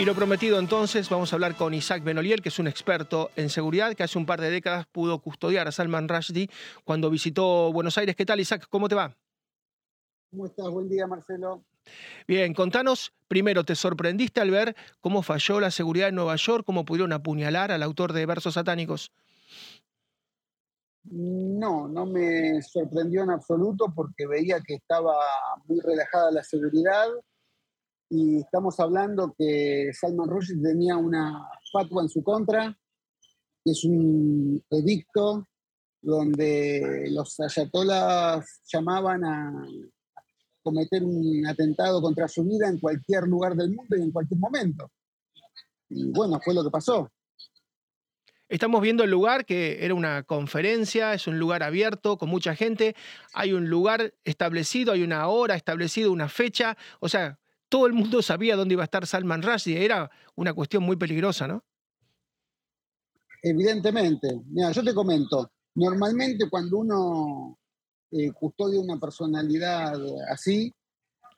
Y lo prometido entonces, vamos a hablar con Isaac Benoliel, que es un experto en seguridad, que hace un par de décadas pudo custodiar a Salman Rushdie cuando visitó Buenos Aires. ¿Qué tal, Isaac? ¿Cómo te va? ¿Cómo estás? Buen día, Marcelo. Bien, contanos, primero, ¿te sorprendiste al ver cómo falló la seguridad en Nueva York, cómo pudieron apuñalar al autor de versos satánicos? No, no me sorprendió en absoluto porque veía que estaba muy relajada la seguridad, y estamos hablando que Salman Rushdie tenía una fatwa en su contra, que es un edicto donde los ayatolas llamaban a cometer un atentado contra su vida en cualquier lugar del mundo y en cualquier momento. Y bueno, fue lo que pasó. Estamos viendo el lugar que era una conferencia, es un lugar abierto con mucha gente, hay un lugar establecido, hay una hora establecida, una fecha, o sea, todo el mundo sabía dónde iba a estar Salman Rushdie, era una cuestión muy peligrosa, ¿no? Evidentemente. Mira, yo te comento, normalmente cuando uno eh, custodia una personalidad así,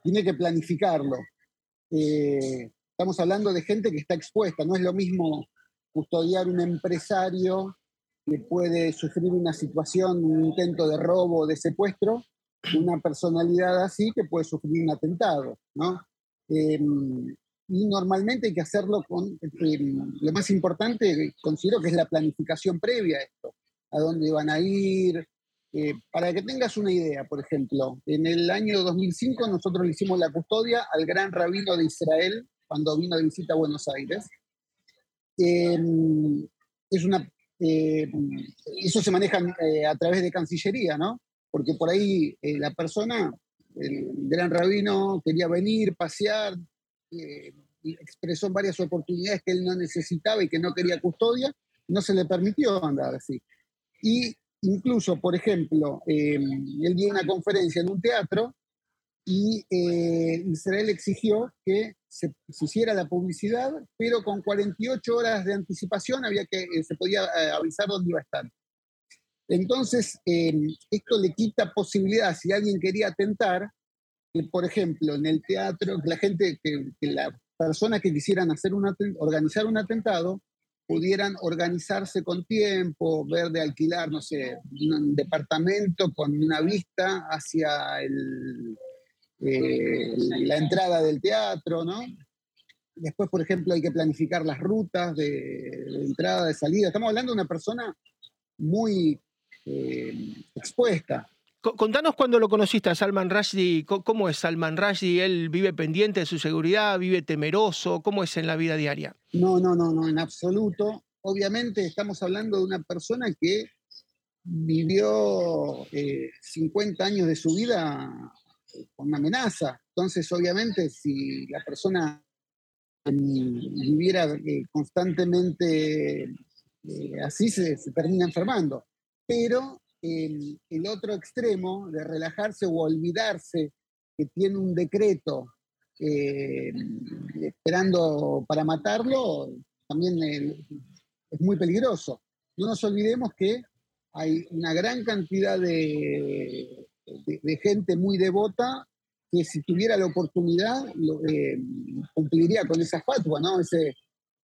tiene que planificarlo. Eh, estamos hablando de gente que está expuesta, no es lo mismo custodiar un empresario que puede sufrir una situación, un intento de robo de secuestro, una personalidad así que puede sufrir un atentado, ¿no? Em, y normalmente hay que hacerlo con, em, lo más importante considero que es la planificación previa a esto, a dónde van a ir. Eh, para que tengas una idea, por ejemplo, en el año 2005 nosotros le hicimos la custodia al gran rabino de Israel cuando vino de visita a Buenos Aires. Em, eso se maneja eh, a través de Cancillería, ¿no? Porque por ahí eh, la persona el gran rabino quería venir, pasear, eh, expresó varias oportunidades que él no necesitaba y que no quería custodia, no se le permitió andar así. Y incluso, por ejemplo, eh, él dio una conferencia en un teatro y eh, Israel exigió que se, hiciera la publicidad, pero con 48 horas de anticipación había que, se podía avisar dónde iba a estar. Entonces, em, esto le quita posibilidad, si alguien quería atentar, que por ejemplo en el teatro, que la gente, que, las personas que quisieran hacer un organizar un atentado, pudieran organizarse con tiempo, ver de alquilar, no sé, un departamento con una vista hacia eh, la entrada del teatro, ¿no? Después, por ejemplo, hay que planificar las rutas de, de entrada, de salida. Estamos hablando de una persona muy eh, expuesta. Contanos cuando lo conociste a Salman Rushdie, ¿cómo es Salman Rushdie? ¿Él vive pendiente de su seguridad, vive temeroso? ¿Cómo es en la vida diaria? No, no, no, no, en absoluto. Obviamente estamos hablando de una persona que vivió 50 eh, años de su vida con una amenaza. Entonces, obviamente, si la persona viviera eh, constantemente así, se termina enfermando pero el, otro extremo de relajarse o olvidarse que tiene un decreto eh, esperando para matarlo, también es muy peligroso. No nos olvidemos que hay una gran cantidad de, gente muy devota que si tuviera la oportunidad eh, cumpliría con esa fatua, ¿no? ese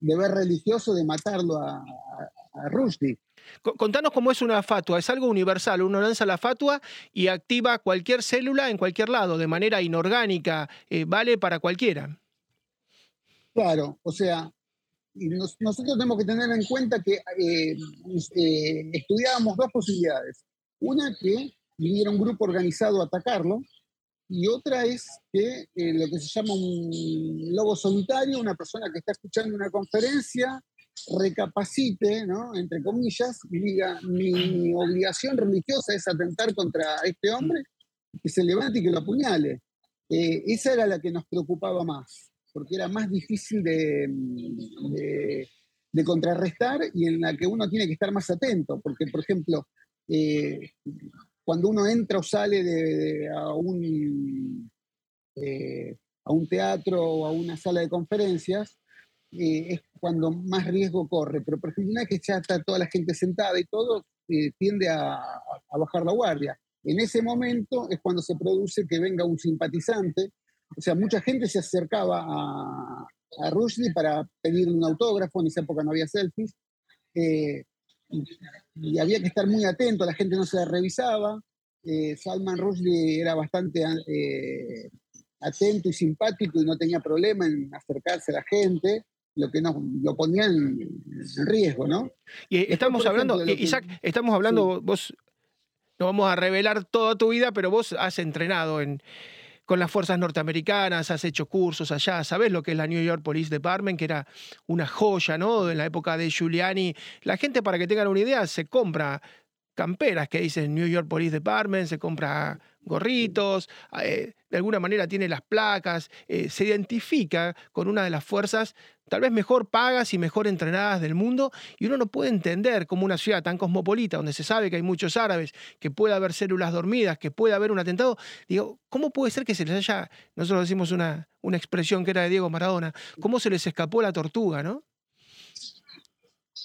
deber religioso de matarlo a, a, Rushdie. Contanos cómo es una fatua. Es algo universal. Uno lanza la fatua y activa cualquier célula en cualquier lado, de manera inorgánica. Eh, vale para cualquiera. Claro, o sea, nosotros tenemos que tener en cuenta que eh, eh, estudiábamos dos posibilidades. Una, que viniera un grupo organizado a atacarlo, y otra es que lo que se llama un lobo solitario, una persona que está escuchando una conferencia recapacite, ¿no? entre comillas, y diga, mi obligación religiosa es atentar contra este hombre, que se levante y que lo apuñale. Eh, esa era la que nos preocupaba más, porque era más difícil de, de, contrarrestar y en la que uno tiene que estar más atento, porque, por ejemplo, eh, cuando uno entra o sale de, a, un, eh, a un teatro o a una sala de conferencias, es cuando más riesgo corre, pero por ejemplo, una que ya está toda la gente sentada y todo, eh, tiende a, bajar la guardia. En ese momento es cuando se produce que venga un simpatizante, o sea, mucha gente se acercaba a, a Rushdie para pedirle un autógrafo, en esa época no había selfies, eh, y, había que estar muy atento, la gente no se revisaba, eh, Salman Rushdie era bastante eh, atento y simpático y no tenía problema en acercarse a la gente, lo que no, lo ponía en, riesgo, ¿no? Y estamos hablando, Isaac, estamos hablando, vos no vamos a revelar toda tu vida, pero vos has entrenado en, con las fuerzas norteamericanas, has hecho cursos allá, sabes lo que es la New York Police Department, que era una joya, ¿no? En la época de Giuliani. La gente, para que tengan una idea, se compra camperas que dicen New York Police Department, se compra gorritos, eh, de alguna manera tiene las placas, eh, se identifica con una de las fuerzas tal vez mejor pagas y mejor entrenadas del mundo, y uno no puede entender cómo una ciudad tan cosmopolita, donde se sabe que hay muchos árabes, que puede haber células dormidas, que puede haber un atentado, digo, ¿cómo puede ser que se les haya, nosotros decimos una, una expresión que era de Diego Maradona, cómo se les escapó la tortuga, ¿no?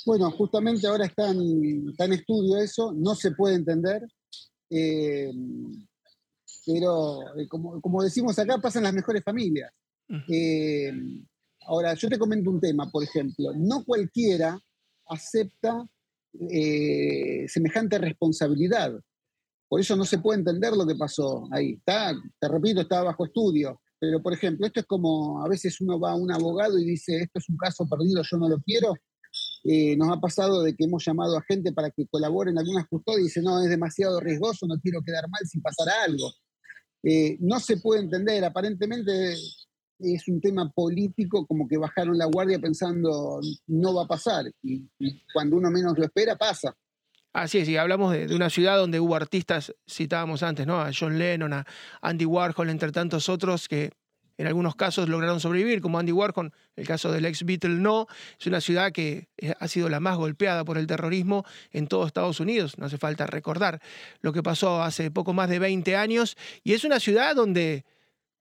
Bueno, justamente ahora está en, estudio eso, no se puede entender. Eh, pero eh, como, decimos acá, pasan las mejores familias. Eh, ahora, yo te comento un tema, por ejemplo, no cualquiera acepta eh, semejante responsabilidad. Por eso no se puede entender lo que pasó ahí. Está, te repito, está bajo estudio. Pero, por ejemplo, esto es como a veces uno va a un abogado y dice, esto es un caso perdido, yo no lo quiero. nos ha pasado de que hemos llamado a gente para que colabore en algunas custodias y dice, no, es demasiado riesgoso, no quiero quedar mal si pasara algo. Eh, no se puede entender, aparentemente es un tema político, como que bajaron la guardia pensando no va a pasar, y, cuando uno menos lo espera, pasa. Así es, y hablamos de, una ciudad donde hubo artistas, citábamos antes, ¿no? A John Lennon, a Andy Warhol, entre tantos otros, que en algunos casos lograron sobrevivir, como Andy Warhol, el caso del ex Beatle no. Es una ciudad que eh, ha sido la más golpeada por el terrorismo en todo Estados Unidos, no hace falta recordar lo que pasó hace poco más de 20 años, y es una ciudad donde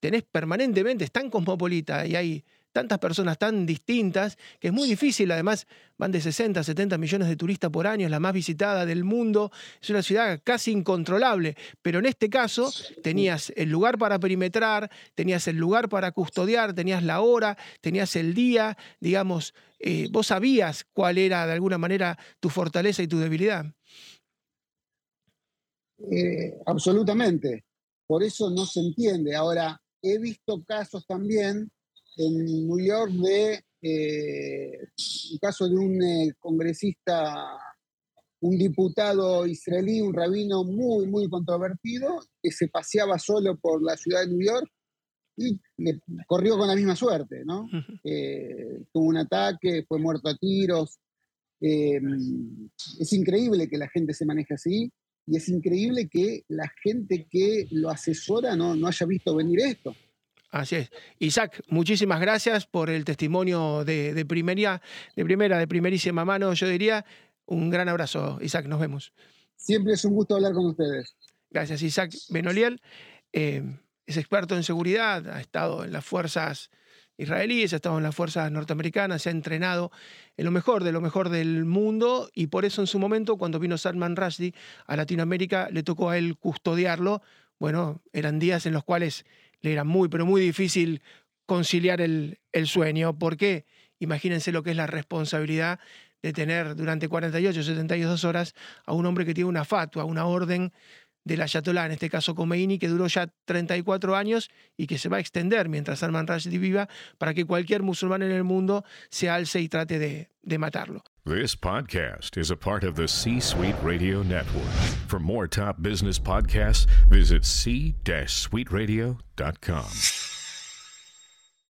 tenés permanentemente, es tan cosmopolita y hay tantas personas tan distintas que es muy difícil, además van de 60 70 millones de turistas por año, es la más visitada del mundo, es una ciudad casi incontrolable, pero en este caso tenías el lugar para perimetrar, tenías el lugar para custodiar, tenías la hora, tenías el día, digamos, eh, vos sabías cuál era de alguna manera tu fortaleza y tu debilidad. Eh, absolutamente, por eso no se entiende. Ahora, he visto casos también en New York de eh, un caso de un eh, congresista, un diputado israelí, un rabino muy, muy controvertido, que se paseaba solo por la ciudad de New York y le corrió con la misma suerte, ¿no? Eh, tuvo un ataque, fue muerto a tiros. es increíble que la gente se maneje así y es increíble que la gente que lo asesora no, no haya visto venir esto. Así es. Isaac, muchísimas gracias por el testimonio de, de, primera, de primera, de primerísima mano, yo diría. Un gran abrazo, Isaac, nos vemos. Siempre es un gusto hablar con ustedes. Gracias, Isaac Benoliel. Eh, es experto en seguridad, ha estado en las fuerzas israelíes, ha estado en las fuerzas norteamericanas, se ha entrenado en lo mejor de lo mejor del mundo y por eso en su momento, cuando vino Salman Rushdie a Latinoamérica, le tocó a él custodiarlo. Bueno, eran días en los cuales le era muy, pero muy difícil conciliar el, el sueño, porque imagínense lo que es la responsabilidad de tener durante 48, 72 horas a un hombre que tiene una fatua, una orden de la Ayatollah, en este caso Khomeini, que duró ya 34 años y que se va a extender mientras Salman Rushdie viva para que cualquier musulmán en el mundo se alce y trate de, de matarlo. This podcast is a part of the C-Suite Radio Network. For more top business podcasts, visit c-suiteradio.com.